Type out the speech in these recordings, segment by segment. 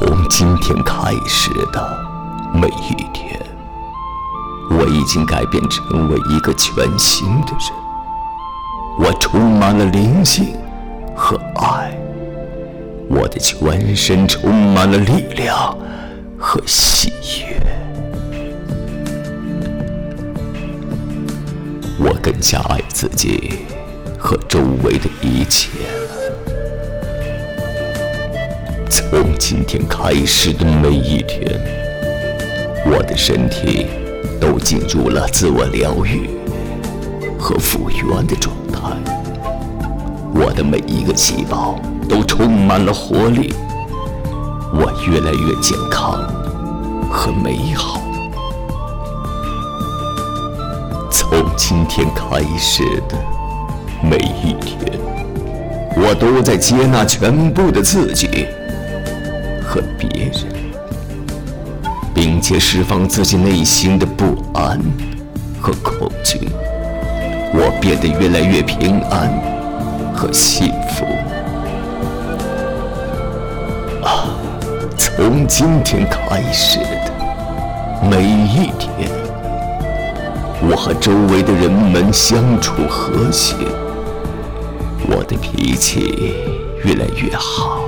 从今天开始的每一天，我已经改变成为一个全新的人。我充满了灵性和爱，我的全身充满了力量和喜悦。我更加爱自己和周围的一切。从今天开始的每一天，我的身体都进入了自我疗愈和复原的状态。我的每一个细胞都充满了活力，我越来越健康和美好。从今天开始的每一天，我都在接纳全部的自己和别人，并且释放自己内心的不安和恐惧。我变得越来越平安和幸福。啊，从今天开始的每一天。我和周围的人们相处和谐，我的脾气越来越好，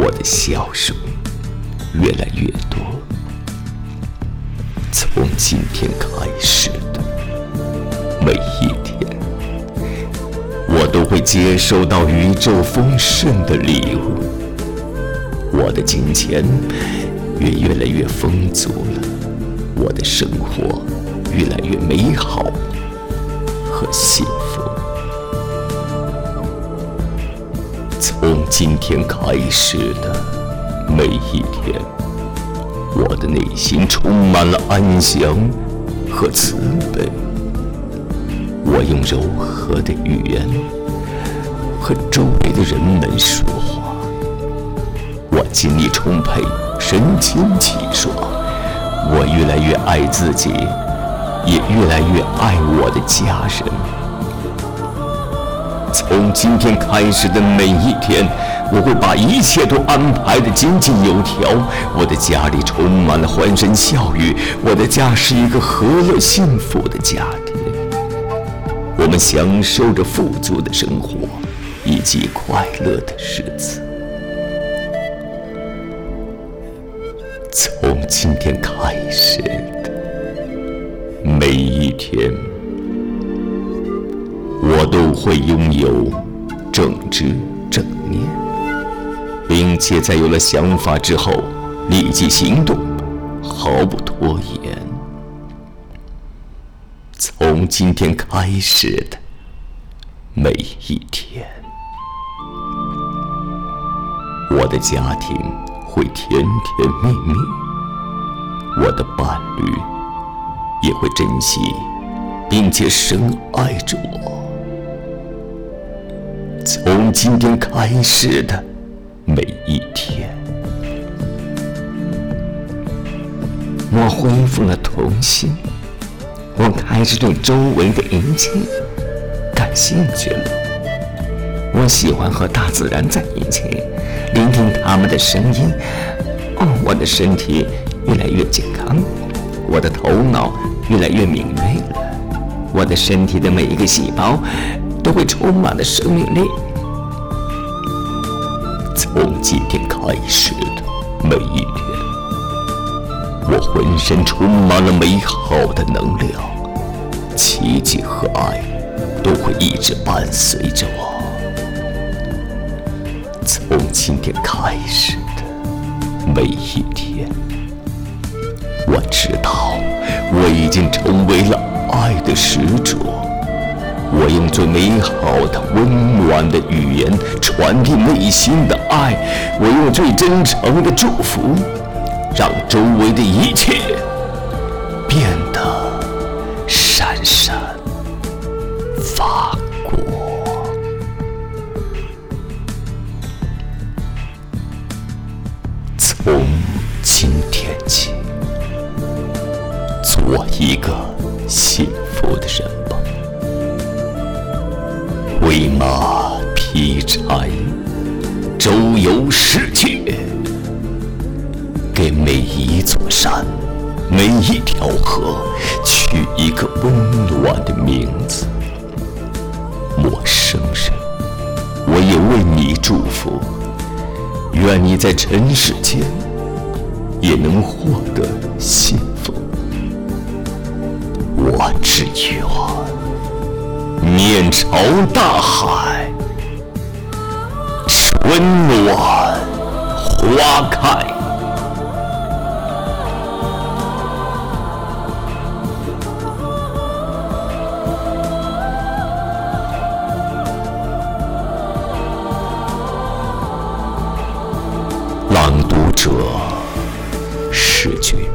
我的笑声越来越多。从今天开始的每一天，我都会接收到宇宙丰盛的礼物，我的金钱也越来越丰足了，我的生活。越来越美好和幸福。今天开始的每一天，我的内心充满了安详和慈悲。我用柔和的语言和周围的人们说话。我精力充沛，神清气爽。我越来越爱自己。也越来越爱我的家人。从今天开始的每一天，我会把一切都安排的井井有条。我的家里充满了欢声笑语，我的家是一个和乐幸福的家庭。我们享受着富足的生活以及快乐的日子。从今天开始。每一天，都会拥有正知正念，并且在有了想法之后立即行动，毫不拖延。从今天开始的每一天，我的家庭会甜甜蜜蜜，我的伴侣。也会珍惜，并且深爱着我。从今天开始的每一天，我恢复了童心，我开始对周围的一切感兴趣了。我喜欢和大自然在一起，聆听他们的声音。哦，我的身体越来越健康。我的头脑越来越敏锐了，我的身体的每一个细胞都会充满了生命力。从今天开始的每一天，我浑身充满了美好的能量，奇迹和爱都会一直伴随着我。从今天开始的每一天。我知道，我已经成为了爱的使者。我用最美好的、温暖的语言传递内心的爱。我用最真诚的祝福，让周围的一切变得闪闪发光。从今天起。做一个幸福的人。喂马劈柴，周游世界，给每一座山、每一条河取一个温暖的名字。陌生人，我也为你祝福，愿你在尘世间也能获得幸福。我只愿面朝大海，春暖花开。朗读者，诗君。